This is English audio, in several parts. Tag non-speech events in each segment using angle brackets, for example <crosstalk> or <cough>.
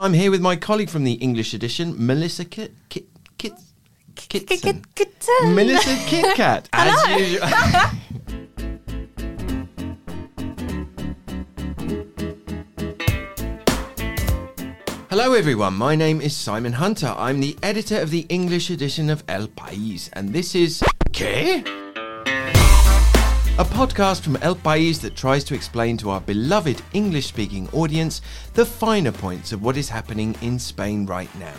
I'm here with my colleague from the English edition, Melissa Kit Kit Kit Kitson. Melissa Kitcat, <laughs> as usual. <laughs> Hello, everyone. My name is Simon Hunter. I'm the editor of the English edition of El País, and this is. ¿Qué? A podcast from El País that tries to explain to our beloved English speaking audience the finer points of what is happening in Spain right now.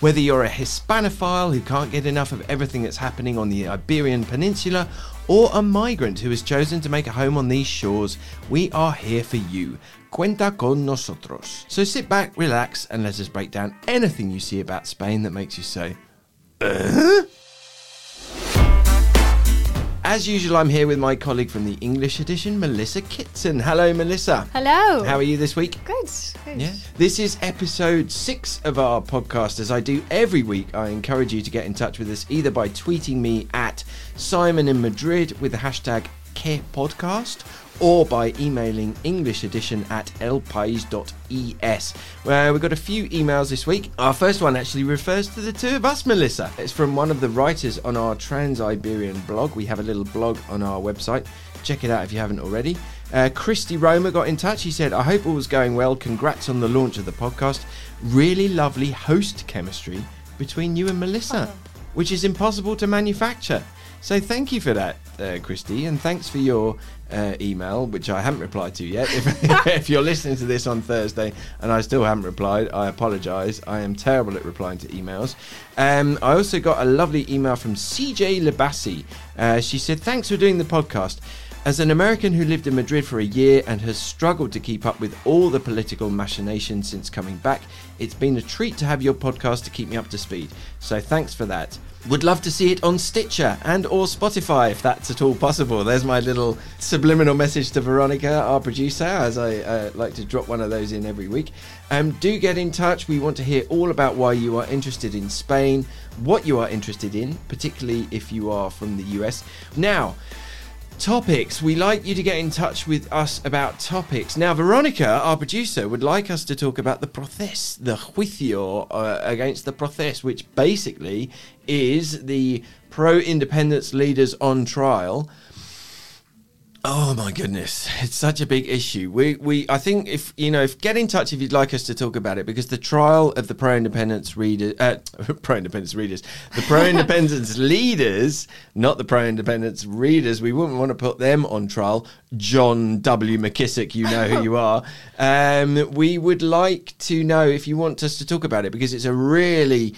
Whether you're a Hispanophile who can't get enough of everything that's happening on the Iberian Peninsula, or a migrant who has chosen to make a home on these shores, we are here for you. Cuenta con nosotros. So sit back, relax, and let us break down anything you see about Spain that makes you say, uh? As usual, I'm here with my colleague from the English edition, Melissa Kitson. Hello, Melissa. Hello. How are you this week? Good. good. Yeah. This is episode six of our podcast. As I do every week, I encourage you to get in touch with us either by tweeting me at Simon in Madrid with the hashtag QuéPodcast or by emailing English edition at elpais.es. Well, we've got a few emails this week. Our first one actually refers to the two of us, Melissa. It's from one of the writers on our Trans Iberian blog. We have a little blog on our website. Check it out if you haven't already. Uh, Christy Roma got in touch. He said, I hope all was going well. Congrats on the launch of the podcast. Really lovely host chemistry between you and Melissa, which is impossible to manufacture. So thank you for that, uh, Christy, and thanks for your uh, email, which I haven't replied to yet. <laughs> If, if you're listening to this on Thursday and I still haven't replied, I apologise. I am terrible at replying to emails. Um, I also got a lovely email from CJ Lebassi. Uh, she said, Thanks for doing the podcast. As an American who lived in Madrid for a year and has struggled to keep up with all the political machinations since coming back, it's been a treat to have your podcast to keep me up to speed. So thanks for that. Would love to see it on Stitcher and or Spotify if that's at all possible. There's my little subliminal message to Veronica, our producer, as I uh, like to drop one of those in every week. Um, do get in touch. We want to hear all about why you are interested in Spain, what you are interested in, particularly if you are from the US. Now, topics. We like you to get in touch with us about topics. Now, Veronica, our producer, would like us to talk about the procés, the juicio uh, against the procés, which basically is the pro independence leaders on trial. Oh my goodness, it's such a big issue. We we I think if you know if get in touch if you'd like us to talk about it because the trial of the pro independence readers, uh, <laughs> pro independence readers, the pro <laughs> independence leaders, not the pro independence readers. We wouldn't want to put them on trial. John W. McKissick, you know who you <laughs> are. Um, we would like to know if you want us to talk about it because it's a really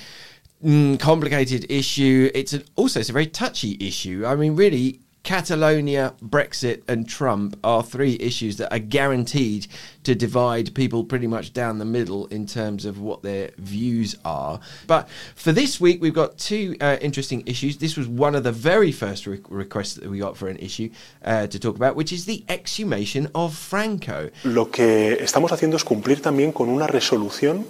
mm, complicated issue. It's an, also it's a very touchy issue. I mean, really Catalonia, Brexit, and Trump are three issues that are guaranteed to divide people pretty much down the middle in terms of what their views are. But for this week, we've got two uh, interesting issues. This was one of the very first re- requests that we got for an issue uh, to talk about, which is the exhumation of Franco. Lo que estamos haciendo es cumplir también con una resolución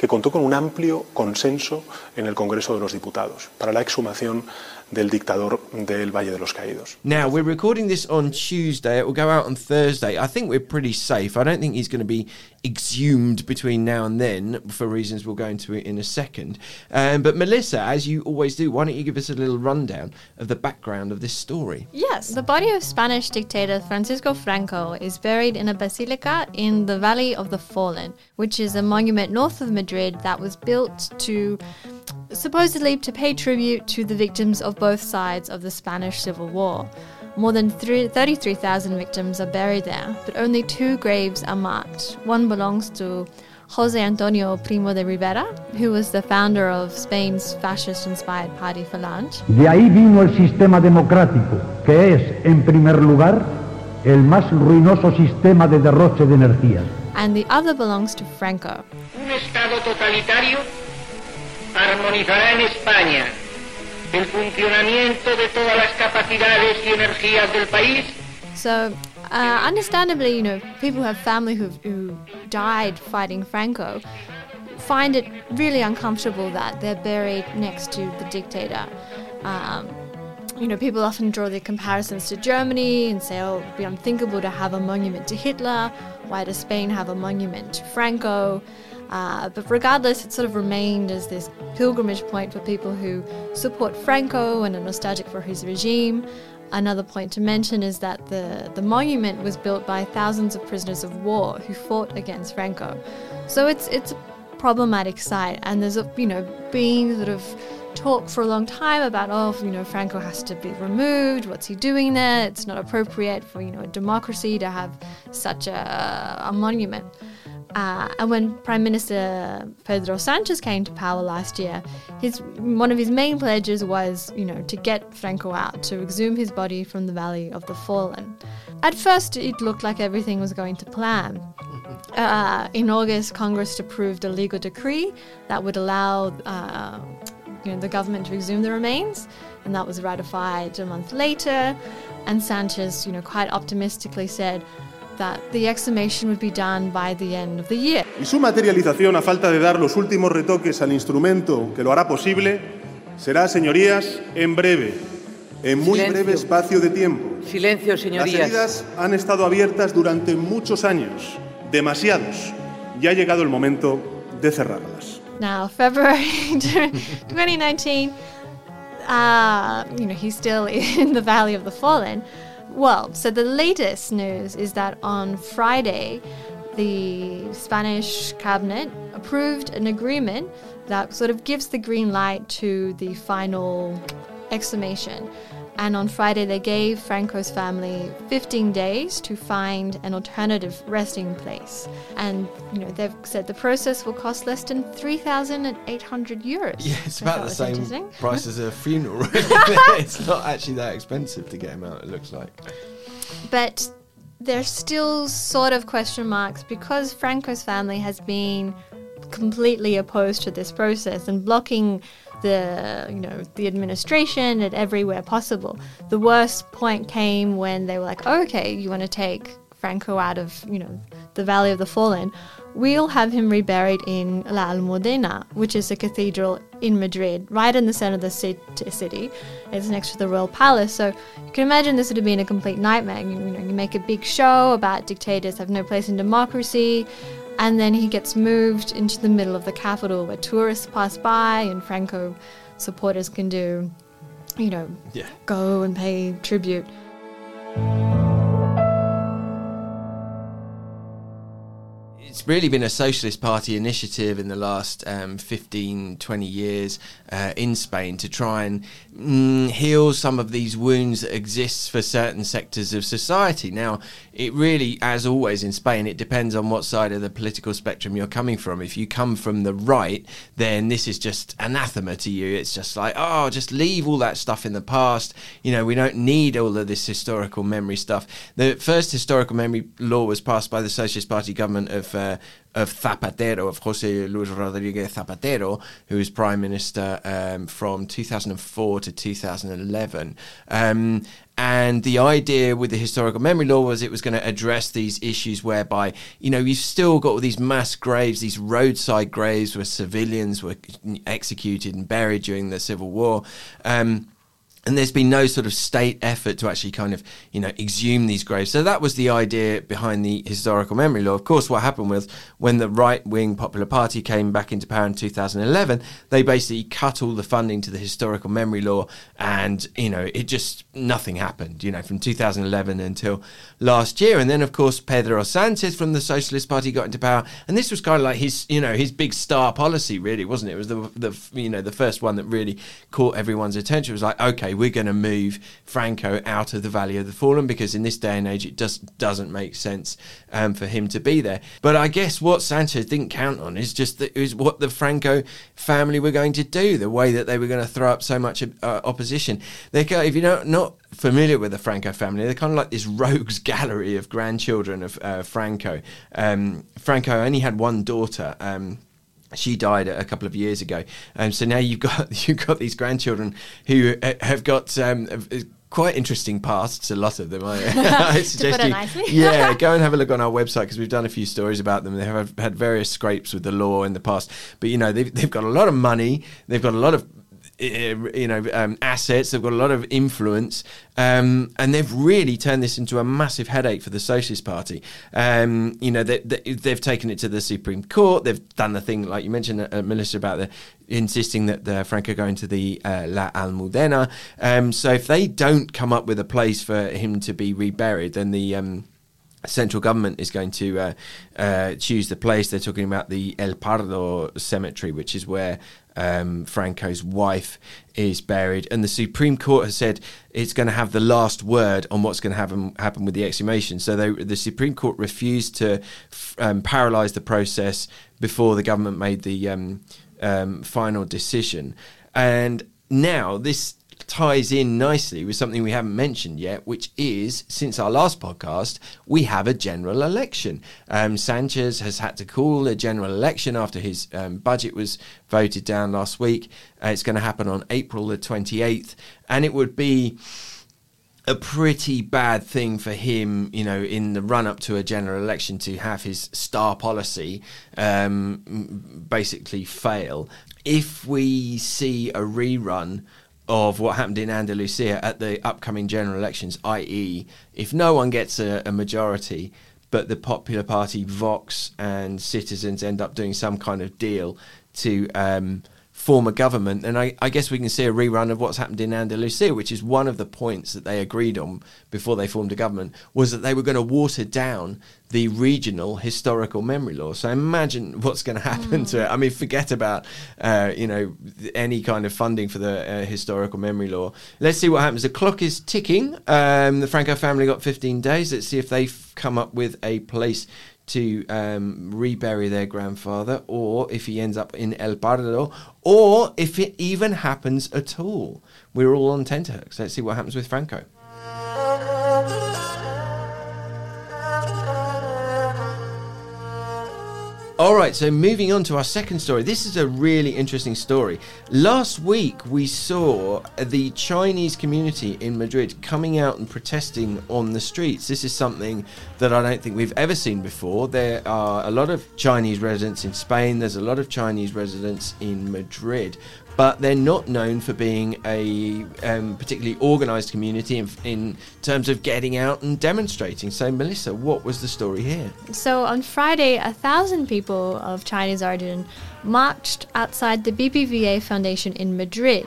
que contó con un amplio consenso en el Congreso de los Diputados para la exhumación del dictador del Valle de los Caídos. Now, we're recording this on Tuesday. It will go out on Thursday. I think we're pretty safe. I don't think he's going to be exhumed between now and then for reasons we'll go into it in a second. Um, but Melissa, as you always do, why don't you give us a little rundown of the background of this story? Yes, the body of Spanish dictator Francisco Franco is buried in a basilica in the Valley of the Fallen, which is a monument north of Madrid that was built to supposedly to pay tribute to the victims of both sides of the Spanish Civil War. More than 33,000 victims are buried there, but only two graves are marked. One belongs to Jose Antonio Primo de Rivera, who was the founder of Spain's fascist inspired party Falange. De ahí vino el sistema democrático, que es, en primer lugar, el más ruinoso sistema de derroche de energías. And the other belongs to Franco. Un Estado totalitario armonizará en España el funcionamiento de todas las capacidades y energías del país So, uh, understandably, you know, people who have family who died fighting Franco find it really uncomfortable that they're buried next to the dictator. Um, you know, people often draw the comparisons to Germany and say, oh, it would be unthinkable to have a monument to Hitler. Why does Spain have a monument to Franco? Uh, but regardless, it sort of remained as this pilgrimage point for people who support Franco and are nostalgic for his regime. Another point to mention is that the, the monument was built by thousands of prisoners of war who fought against Franco. So it's it's a problematic site, and there's a you know been sort of talk for a long time about oh you know Franco has to be removed. What's he doing there? It's not appropriate for you know a democracy to have such a, a monument. Uh, and when Prime Minister Pedro Sanchez came to power last year, his one of his main pledges was, you know, to get Franco out, to exhume his body from the Valley of the Fallen. At first, it looked like everything was going to plan. Uh, in August, Congress approved a legal decree that would allow uh, you know, the government to exhume the remains, and that was ratified a month later. And Sanchez, you know, quite optimistically said, that the exhumation would be done by the end of the year. Y su materialización, a falta de dar los últimos retoques al instrumento que lo hará posible, será, señorías, en breve, en muy Silencio. breve espacio de tiempo. Silencio, Las señorías. heridas han estado abiertas durante muchos años, demasiados. Ya ha llegado el momento de cerrarlas. Now, February <laughs> 2019, uh, you know, he's still <laughs> in the Valley of the Fallen. Well, so the latest news is that on Friday, the Spanish cabinet approved an agreement that sort of gives the green light to the final exhumation. And on Friday, they gave Franco's family 15 days to find an alternative resting place. And, you know, they've said the process will cost less than 3,800 euros. Yeah, it's I about the same <laughs> price as a funeral. <laughs> it's not actually that expensive to get him out. It looks like. but there's still sort of question marks because Franco's family has been completely opposed to this process and blocking the you know the administration at everywhere possible. The worst point came when they were like, oh, okay, you want to take Franco out of you know the Valley of the Fallen. We'll have him reburied in La Almudena, which is a cathedral in Madrid, right in the center of the city. It's next to the royal palace, so you can imagine this would have been a complete nightmare. You, you know, you make a big show about dictators have no place in democracy, and then he gets moved into the middle of the capital where tourists pass by and Franco supporters can do, you know, Yeah. go and pay tribute. It's really been a Socialist Party initiative in the last um, 15, 20 years uh, in Spain to try and mm, heal some of these wounds that exist for certain sectors of society. Now, it really, as always in Spain, it depends on what side of the political spectrum you're coming from. If you come from the right, then this is just anathema to you. It's just like, oh, just leave all that stuff in the past. You know, we don't need all of this historical memory stuff. The first historical memory law was passed by the Socialist Party government of. Uh, of Zapatero, of Jose Luis Rodriguez Zapatero, who was prime minister um, from 2004 to 2011. Um, and the idea with the historical memory law was it was going to address these issues whereby, you know, you've still got all these mass graves, these roadside graves where civilians were executed and buried during the Civil War. Um, and there's been no sort of state effort to actually kind of you know exhume these graves. So that was the idea behind the historical memory law. Of course what happened was when the right wing popular party came back into power in 2011 they basically cut all the funding to the historical memory law and you know it just nothing happened you know from 2011 until last year. And then of course pedro sanchez from the socialist party got into power. And this was kind of like his you know his big star policy really wasn't it? It was the the you know the first one that really caught everyone's attention. It was like okay we're going to move Franco out of the Valley of the Fallen because in this day and age it just doesn't make sense um, for him to be there. But I guess what Sanchez didn't count on is just that is what the Franco family were going to do, the way that they were going to throw up so much uh, opposition. They, if you're not, not familiar with the Franco family, they're kind of like this <laughs> rogues gallery of grandchildren of uh, Franco. Um, Franco only had one daughter. Um, she died a couple of years ago, um, so now you've <laughs> got you've got these grandchildren who uh, have got um, quite interesting pasts. A lot of them. I, <laughs> I <laughs> suggest you, yeah, go and have a look on our website because we've done a few stories about them. They have had various scrapes with the law in the past, but you know they've they've got a lot of money. They've got a lot of you know um, assets. They've got a lot of influence, um, and they've really turned this into a massive headache for the Socialist Party. Um, you know, they, have taken it to the Supreme Court. They've done the thing like you mentioned, uh, Melissa, about the insisting that the Franco go into the uh, La Almudena. Um, so if they don't come up with a place for him to be reburied, then the um, central government is going to uh, uh, choose the place. They're talking about the El Pardo cemetery, which is where um, Franco's wife is buried. And the Supreme Court has said it's going to have the last word on what's going to happen, happen with the exhumation. So they, the Supreme Court refused to um, paralyse the process before the government made the um, um, final decision. And now this ties in nicely with something we haven't mentioned yet, which is since our last podcast, we have a general election. Um, Sanchez has had to call a general election after his um, budget was voted down last week. Uh, it's going to happen on April the 28th, and it would be a pretty bad thing for him, you know, in the run up to a general election to have his star policy um, basically fail. If we see a rerun of what happened in Andalusia at the upcoming general elections, i.e., if no one gets a, a, majority, but the Popular Party, Vox, and Citizens end up doing some kind of deal to um, form a government, and I, I, guess we can see a rerun of what's happened in Andalusia, which is one of the points that they agreed on before they formed a government, was that they were going to water down the regional historical memory law. So imagine <laughs> what's going to happen mm. to it. I mean, forget about uh, you know any kind of funding for the uh, historical memory law. Let's see what happens. The clock is ticking. Um, the Franco family got 15 days. Let's see if they come up with a place to um, rebury their grandfather, or if he ends up in El Pardo, or if it even happens at all. We're all on tenterhooks. Let's see what happens with Franco. All right, so moving on to our second story. This is a really interesting story. Last week, we saw the Chinese community in Madrid coming out and protesting on the streets. This is something that I don't think we've ever seen before. There are a lot of Chinese residents in Spain, there's a lot of Chinese residents in Madrid but they're not known for being a um, particularly organised community in, in, terms of getting out and demonstrating. So, Melissa, what was the story here? So, on Friday, a thousand people of Chinese origin marched outside the BBVA Foundation in Madrid.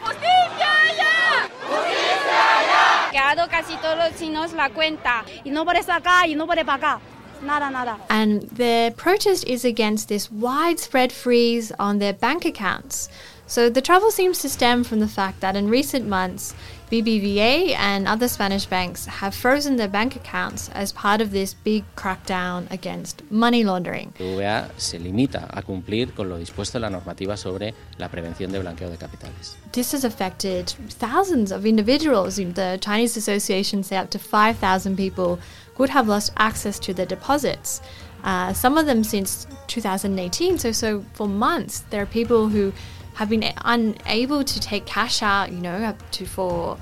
And their protest is against this widespread freeze on their bank accounts. So the trouble seems to stem from the fact that in recent months, BBVA and other Spanish banks have frozen their bank accounts as part of this big crackdown against money laundering. BBVA se limita a cumplir con lo dispuesto en la normativa sobre la prevención de blanqueo de capitales. This has affected thousands of individuals. The Chinese associations say up to 5,000 people could have lost access to their deposits. Uh, some of them since 2018. So, so for months, there are people who have been unable to take cash out, you know, up to for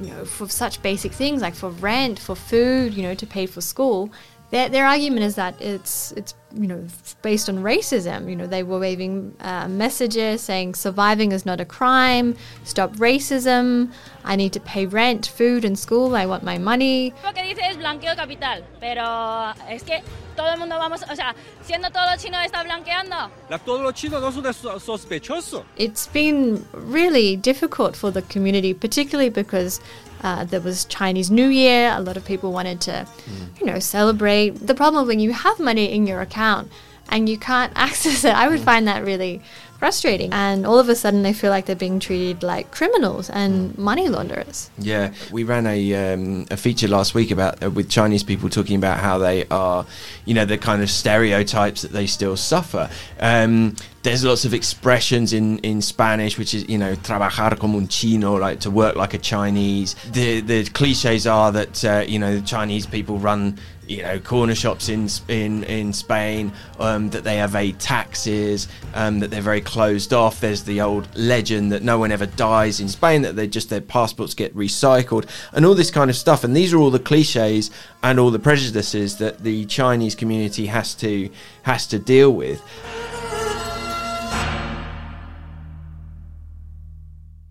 you know for such basic things like for rent, for food, you know, to pay for school. Their, their argument is that it's it's you know based on racism. You know they were waving uh, messages saying surviving is not a crime, stop racism. I need to pay rent, food, and school. I want my money. Lo que dice es blanqueo capital, pero es que todo el mundo vamos, o sea, siendo todo chino está blanqueando. La, todos los chinos no son sospechosos. It's been really difficult for the community, particularly because uh, there was Chinese New Year. A lot of people wanted to, mm. you know, celebrate. The problem when you have money in your account and you can't <laughs> access it, I would mm. find that really frustrating. And all of a sudden, they feel like they're being treated like criminals and money launderers. Yeah, we ran a um, a feature last week about uh, with Chinese people talking about how they are, you know, the kind of stereotypes that they still suffer. Um, there's lots of expressions in, in Spanish, which is you know trabajar como un chino, like to work like a Chinese. The the cliches are that uh, you know the Chinese people run you know corner shops in in in Spain, um, that they evade taxes, um, that they're very closed off. There's the old legend that no one ever dies in Spain, that they just their passports get recycled, and all this kind of stuff. And these are all the cliches and all the prejudices that the Chinese community has to has to deal with.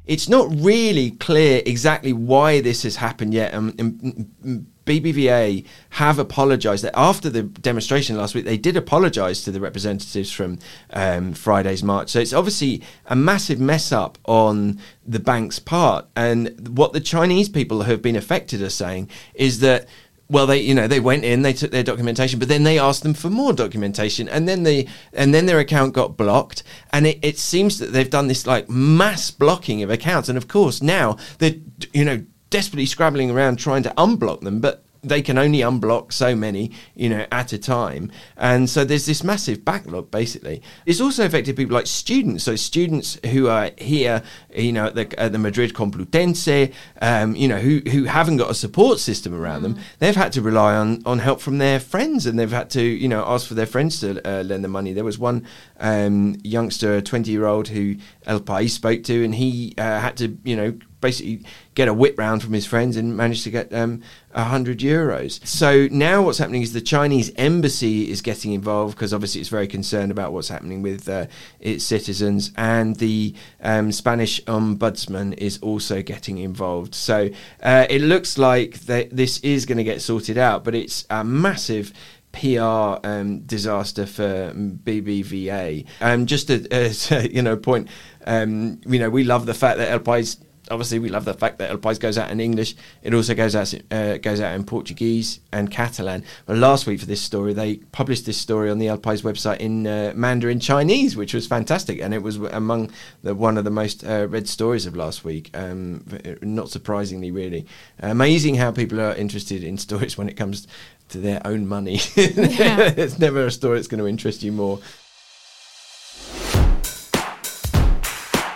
it's not really clear exactly why this has happened yet. Um, um, um, BBVA have apologised that after the demonstration last week, they did apologise to the representatives from um, Friday's march. So it's obviously a massive mess up on the bank's part. And what the Chinese people who have been affected are saying is that well they you know they went in they took their documentation but then they asked them for more documentation and then they and then their account got blocked and it, it seems that they've done this like mass blocking of accounts and of course now they're you know desperately scrabbling around trying to unblock them but they can only unblock so many, you know, at a time. And so there's this massive backlog, basically. It's also affected people like students. So students who are here, you know, at the, at the Madrid Complutense, um, you know, who, who haven't got a support system around mm. them, they've had to rely on, on help from their friends and they've had to, you know, ask for their friends to uh, lend the money. There was one um, youngster, a 20 year old, who El País spoke to, and he uh, had to, you know, basically get a whip round from his friends and managed to get um, 100 euros. So now what's happening is the Chinese embassy is getting involved because obviously it's very concerned about what's happening with uh, its citizens, and the um, Spanish ombudsman is also getting involved. So uh, it looks like that this is going to get sorted out, but it's a massive. PR um, disaster for BBVA. Um, just a, <laughs> a you know point, um, you know we love the fact that El País obviously we love the fact that El País goes out in English. It also goes out uh, goes out in Portuguese and Catalan. But last week for this story, they published this story on the El País website in uh, Mandarin Chinese, which was fantastic, and it was among the one of the most uh, read stories of last week. Um, not surprisingly, really amazing how people are interested in <laughs> stories when it comes to their own money. <laughs> Yeah. it's never a story that's going to interest you more.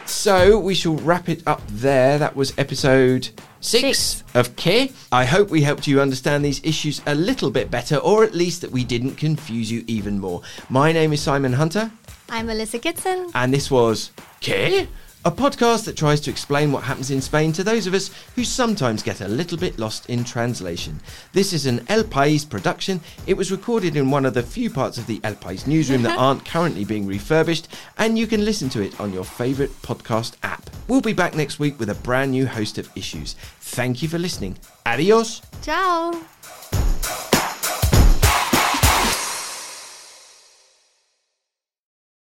So we shall wrap it up there. That was episode six, six, of Qué. I hope we helped you understand these issues a little bit better, or at least that we didn't confuse you even more. My name is Simon Hunter. I'm Melissa Kitson. And this was Qué a podcast that tries to explain what happens in Spain to those of us who sometimes get a little bit lost in translation. This is an El País production. It was recorded in one of the few parts of the El País newsroom that <laughs> aren't currently being refurbished, and you can listen to it on your favourite podcast app. We'll be back next week with a brand new host of issues. Thank you for listening. Adios. Ciao.